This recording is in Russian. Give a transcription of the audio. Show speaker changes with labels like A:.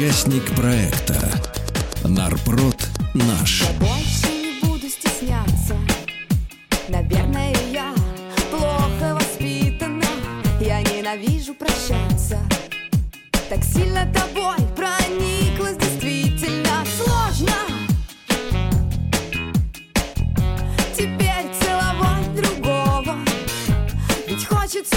A: Участник проекта Нарпрод наш.
B: Я не буду стесняться. Наверное, я плохо воспитана. Я ненавижу прощаться. Так сильно тобой прониклась действительно сложно. Теперь целовать другого. Ведь хочется